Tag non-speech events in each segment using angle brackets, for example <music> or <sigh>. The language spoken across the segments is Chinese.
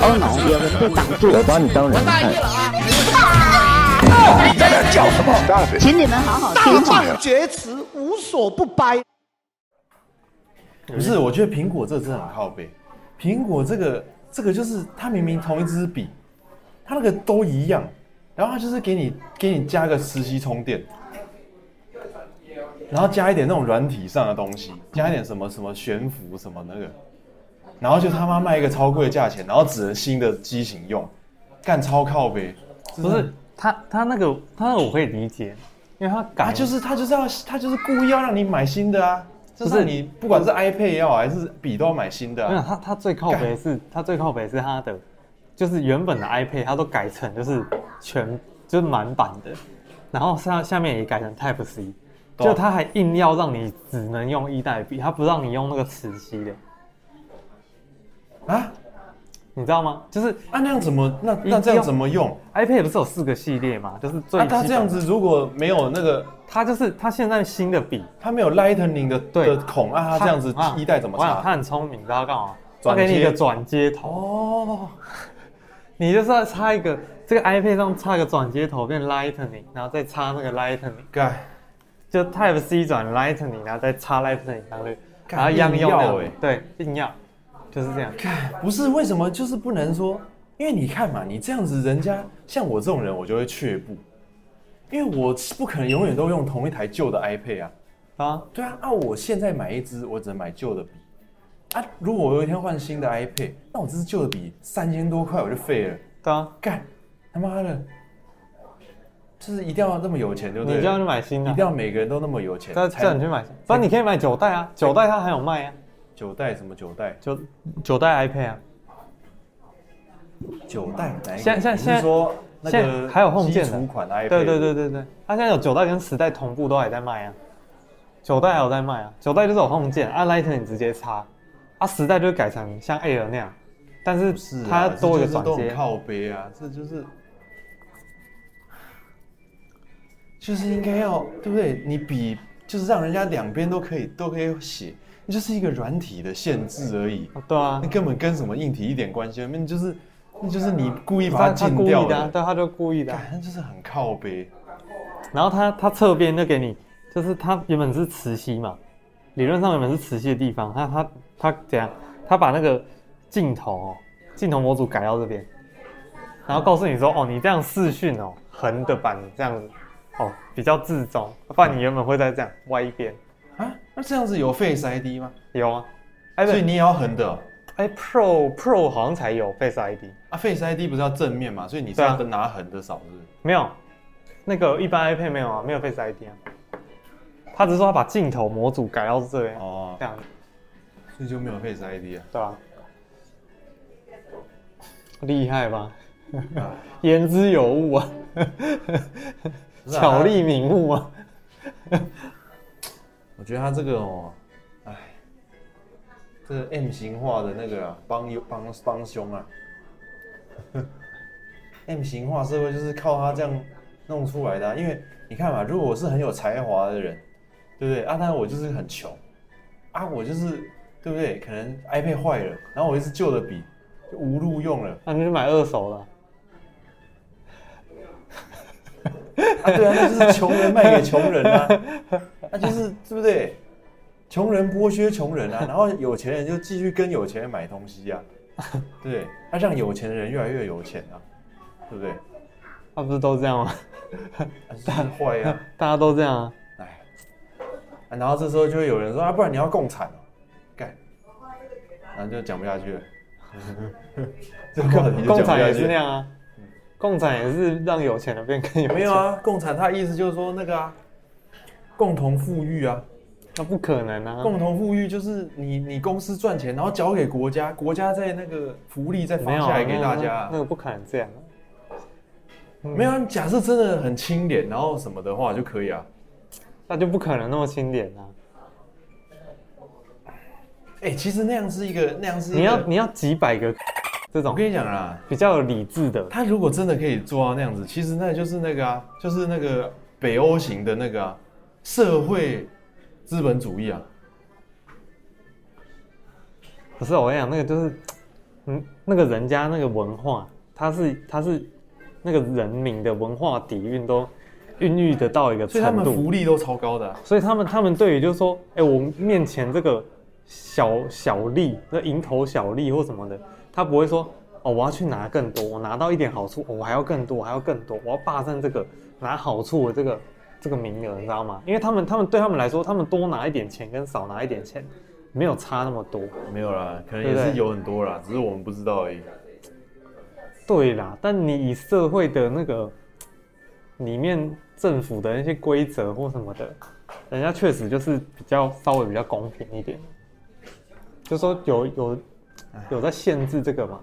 哦 no，有人被挡住。我把你当人看。你在那叫什么？请你们好好听话。大放厥词，无所不掰。不是，我觉得苹果这真的很靠背。苹果这个这个就是它明明同一支笔，它那个都一样，然后它就是给你给你加个磁吸充电，然后加一点那种软体上的东西，加一点什么什么悬浮什么那个，然后就他妈卖一个超贵的价钱，然后只能新的机型用，干超靠呗。不是他他那个他那个我可以理解，因为他改他就是他就是要他就是故意要让你买新的啊。就是你不管是 iPad 也好还是笔都要买新的、啊。没有，他他最靠北是，他最靠北是他的，就是原本的 iPad 他都改成就是全就是满版的，然后下下面也改成 Type C，就他还硬要让你只能用一代笔，他不让你用那个磁吸的。啊？你知道吗？就是啊，那样怎么那那这样怎么用？iPad 不是有四个系列嘛？就是最啊，它这样子如果没有那个，它就是它现在新的笔，它没有 Lightning 的的孔啊，它这样子一代怎么插？它很聪明，你知道干嘛？它给你一个转接头哦，<laughs> 你就是要插一个这个 iPad 上插一个转接头变 Lightning，然后再插那个 Lightning，盖就 Type C 转 Lightning，然后再插 Lightning 上去，然后一样用的，对，硬要。就是这样，看不是为什么就是不能说？因为你看嘛，你这样子，人家像我这种人，我就会却步，因为我不可能永远都用同一台旧的 iPad 啊。啊，对啊，啊，我现在买一支，我只能买旧的笔啊。如果我有一天换新的 iPad，那我这支旧的笔三千多块我就废了。对啊，干他妈的，就是一定要那么有钱，对不对？你就要去买新的，一定要每个人都那么有钱，再叫你去买。不然你可以买九代啊，九代它还有卖啊。九代什么九代？九九代 iPad 啊，九代哪一个？现现现在说那个还有 Home 键的款 iPad？对对对对对，它现在有九代跟十代同步都还在卖啊，九代还有在卖啊，九代就是有 Home 键，按 Lightning 直接插，啊十代就改成像 Air 那样，但是它多一个转接。靠背啊，这就是就是应该要对不对？你比就是让人家两边都可以都可以写。那就是一个软体的限制而已，对啊，那根本跟什么硬体一点关系都没有，那就是，那就是你故意把它禁掉的，对，他就故意的，那就是很靠北。然后他他侧边就给你，就是他原本是磁吸嘛，理论上原本是磁吸的地方，他他他怎样？他把那个镜头镜头模组改到这边，然后告诉你说，哦，你这样视讯哦，横的版这样子，哦，比较自重，不然你原本会在这样歪一边。啊，那这样子有 Face ID 吗？有啊，所以你也要横的、哦。哎，Pro Pro 好像才有 Face ID 啊，Face ID 不是要正面嘛？所以你是要拿横的扫，是不是？没有，那个一般 iPad 没有啊，没有 Face ID 啊。他只是说他把镜头模组改到这样哦，这样，所以就没有 Face ID 啊，对吧？厉害吧？<laughs> 言之有物啊，巧立名目啊。我觉得他这个哦，哎，这个 M 型化的那个啊，帮帮帮凶啊！<laughs> M 型化社会就是靠他这样弄出来的，因为你看嘛，如果我是很有才华的人，对不对？啊，但是我就是很穷，啊，我就是对不对？可能 iPad 坏了，然后我一支旧的笔就无路用了，那，啊，你就买二手了。啊，对啊，那就是穷人卖给穷人啊，那就是对不对？穷人剥削穷人啊，然后有钱人就继续跟有钱人买东西啊，对？他让有钱的人越来越有钱啊，对不对？他不是都这样吗？大家坏啊，<laughs> 大家都这样啊。哎，然后这时候就会有人说啊，不然你要共产哦，干，然后就讲不下去了。<laughs> 这个话题就讲不下去了。共产也是那样啊。共产也是让有钱的变更有钱。没有啊，共产他意思就是说那个啊，共同富裕啊，那不可能啊。共同富裕就是你你公司赚钱，然后交给国家，国家在那个福利再发下来给大家，啊那个，那个不可能这样，啊。没有，啊，假设真的很清廉，然后什么的话就可以啊。那就不可能那么清廉啊。哎，欸，其实那样是一个，那样是一個你要你要几百个。这种我跟你讲啊，比较有理智的，他如果真的可以做到那样子，其实那就是那个啊，就是那个北欧型的那个啊，社会资本主义啊。不是我跟你讲，那个就是嗯，那个人家那个文化，他是他是那个人民的文化底蕴都孕育得到一个程度，所以他们福利都超高的、啊。所以他们他们对于就是说，哎、欸，我面前这个小小利，那蝇头小利或什么的，他不会说，哦，我要去拿更多，我拿到一点好处，哦、我还要更多，还要更多，我要霸占这个拿好处的这个这个名额，你知道吗？因为他们他们对他们来说，他们多拿一点钱跟少拿一点钱。没有差那么多，没有啦，可能也是有很多啦，只是我们不知道而已。对啦，但你以社会的那个里面政府的那些规则或什么的，人家确实就是比较稍微比较公平一点，就说有有有在限制这个嘛，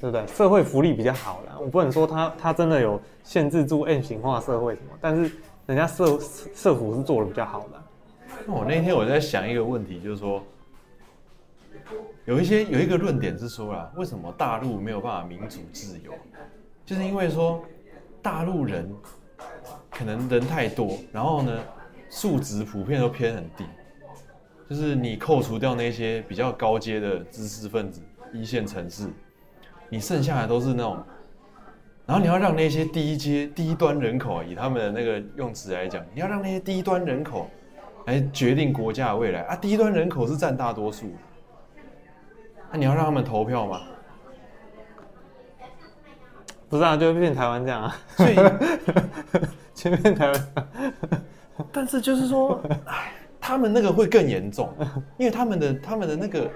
对不对？社会福利比较好啦，我不能说他他真的有限制住 M 型化社会什么，但是人家社社福是做的比较好的。那我那天我在想一个问题，就是说，有一些有一个论点是说啦，为什么大陆没有办法民主自由？就是因为说大陆人可能人太多，然后呢，素质普遍都偏很低，就是你扣除掉那些比较高阶的知识分子、一线城市，你剩下的都是那种，然后你要让那些低阶低端人口，以他们的那个用词来讲，你要让那些低端人口。来决定国家的未来啊！低端人口是占大多数，那、啊、你要让他们投票吗？不是啊，就会变台湾这样啊。所以，前面台湾。但是就是说，哎，他们那个会更严重，因为他们的他们的那个，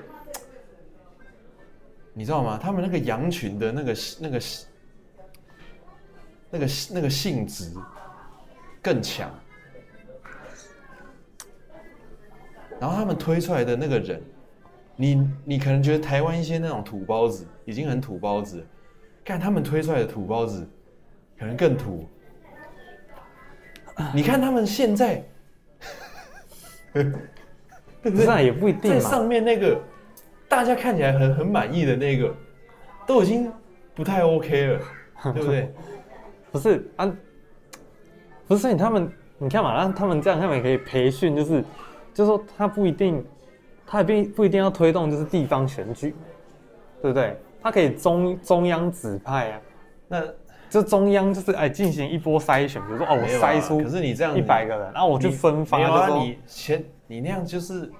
你知道吗？他们那个羊群的那个那个那个那个性质更强。然后他们推出来的那个人，你你可能觉得台湾一些那种土包子已经很土包子，看他们推出来的土包子，可能更土。你看他们现在，<laughs> 不是啊，也不一定。在上面那个大家看起来很很满意的那个，都已经不太 OK 了，<laughs> 对不对？不是啊，不是你他们，你看嘛，让他们这样，他们也可以培训，就是。就是说，他不一定，他也不不一定要推动，就是地方选举，对不对？他可以中中央指派啊，那这中央就是哎进行一波筛选，比如说哦，我筛出，可是你这样一百个人，然后我就分发，啊，你前你那样就是，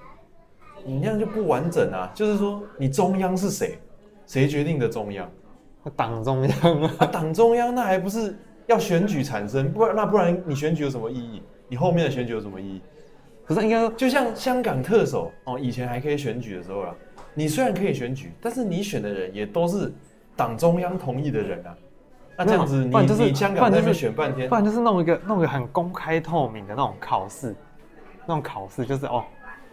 你那样就不完整啊。就是说，你中央是谁？谁决定的中央？党中央啊，党中央那还不是要选举产生？不然那不然你选举有什么意义？你后面的选举有什么意义？可是应该就像香港特首哦，以前还可以选举的时候啦，你虽然可以选举，但是你选的人也都是党中央同意的人啊。那这样子你，你就是你香港在那边选半天，不然就是弄一个弄一个很公开透明的那种考试，那种考试就是哦，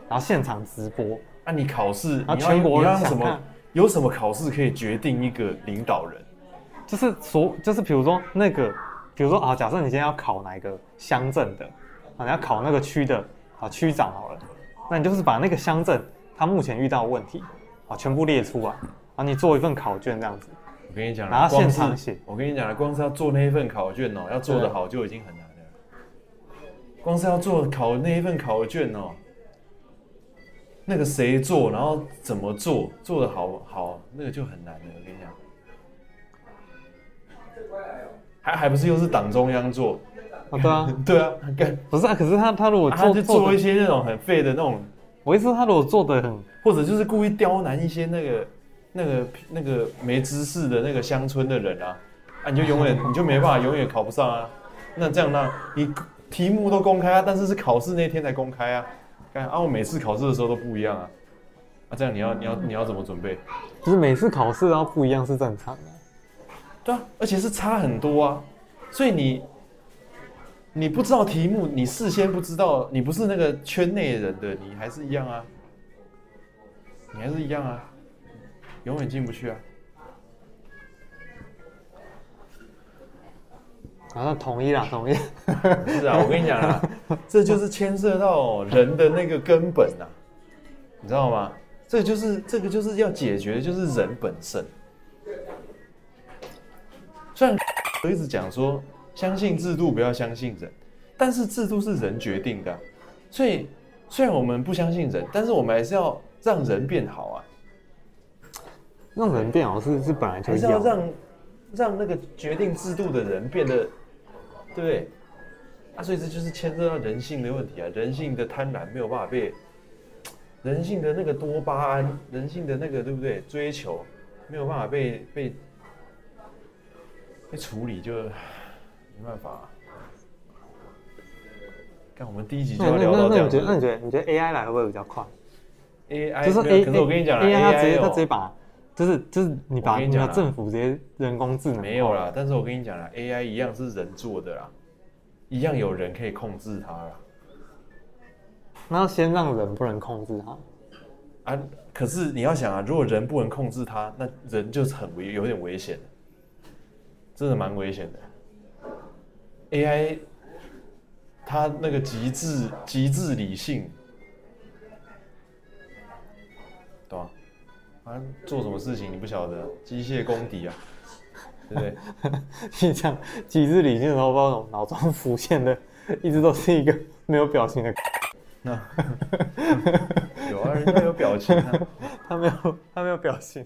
然后现场直播。那、啊、你考试，然后全国人什么？有什么考试可以决定一个领导人？就是所，就是比如说那个，比如说啊，假设你今天要考哪一个乡镇的啊，你要考那个区的。啊，区长好了，那你就是把那个乡镇他目前遇到的问题啊，全部列出来，啊，你做一份考卷这样子。我跟你讲，然后现场写。我跟你讲了，光是要做那一份考卷哦，要做得好就已经很难了。光是要做考那一份考卷哦，那个谁做，然后怎么做，做得好好，那个就很难了。我跟你讲，还还不是又是党中央做。啊，对啊，<laughs> 对啊，不是啊，可是他他如果做、啊、就做一些那种很废的那种，我意思说他如果做的很，或者就是故意刁难一些那个那个那个没知识的那个乡村的人啊，啊，你就永远你就没办法永远考不上啊。那这样那你题目都公开啊，但是是考试那天才公开啊。看啊，我每次考试的时候都不一样啊。啊，这样你要你要你要怎么准备？就是每次考试都不一样是正常的。对啊，而且是差很多啊，所以你。你不知道题目，你事先不知道，你不是那个圈内人的，你还是一样啊，你还是一样啊，永远进不去啊。好，那同意啦，同意。是啊，我跟你讲啊，<laughs> 这就是牵涉到人的那个根本啊，你知道吗？这个就是这个就是要解决的，就是人本身。虽然我一直讲说。相信制度，不要相信人。但是制度是人决定的，所以虽然我们不相信人，但是我们还是要让人变好啊。让人变好是是本来就还是要让让那个决定制度的人变得，对不对？啊，所以这就是牵涉到人性的问题啊，人性的贪婪没有办法被，人性的那个多巴胺，人性的那个对不对？追求没有办法被被被处理，就没办法、啊。看我们第一集就要聊到这样子。那你觉得？那你觉得？你觉得 AI 来会不会比较快？AI 就是 A，可是我跟你讲，AI 它直接它直接喔把，就是就是你把你把政府直接人工智能没有啦。但是我跟你讲啦，AI 一样是人做的啦，一样有人可以控制它啦。那要先让人不能控制它啊？可是你要想啊，如果人不能控制它，那人就是很危，有点危险，真的蛮危险的。AI。它那个极致极致理性，对吧？啊，做什么事情你不晓得，机械功底啊，对不对？<laughs> 你讲极致理性的时候，不知道脑中浮现的，一直都是一个没有表情的。那 <laughs> 有啊，人家有表情啊，<laughs> 他没有，他没有表情。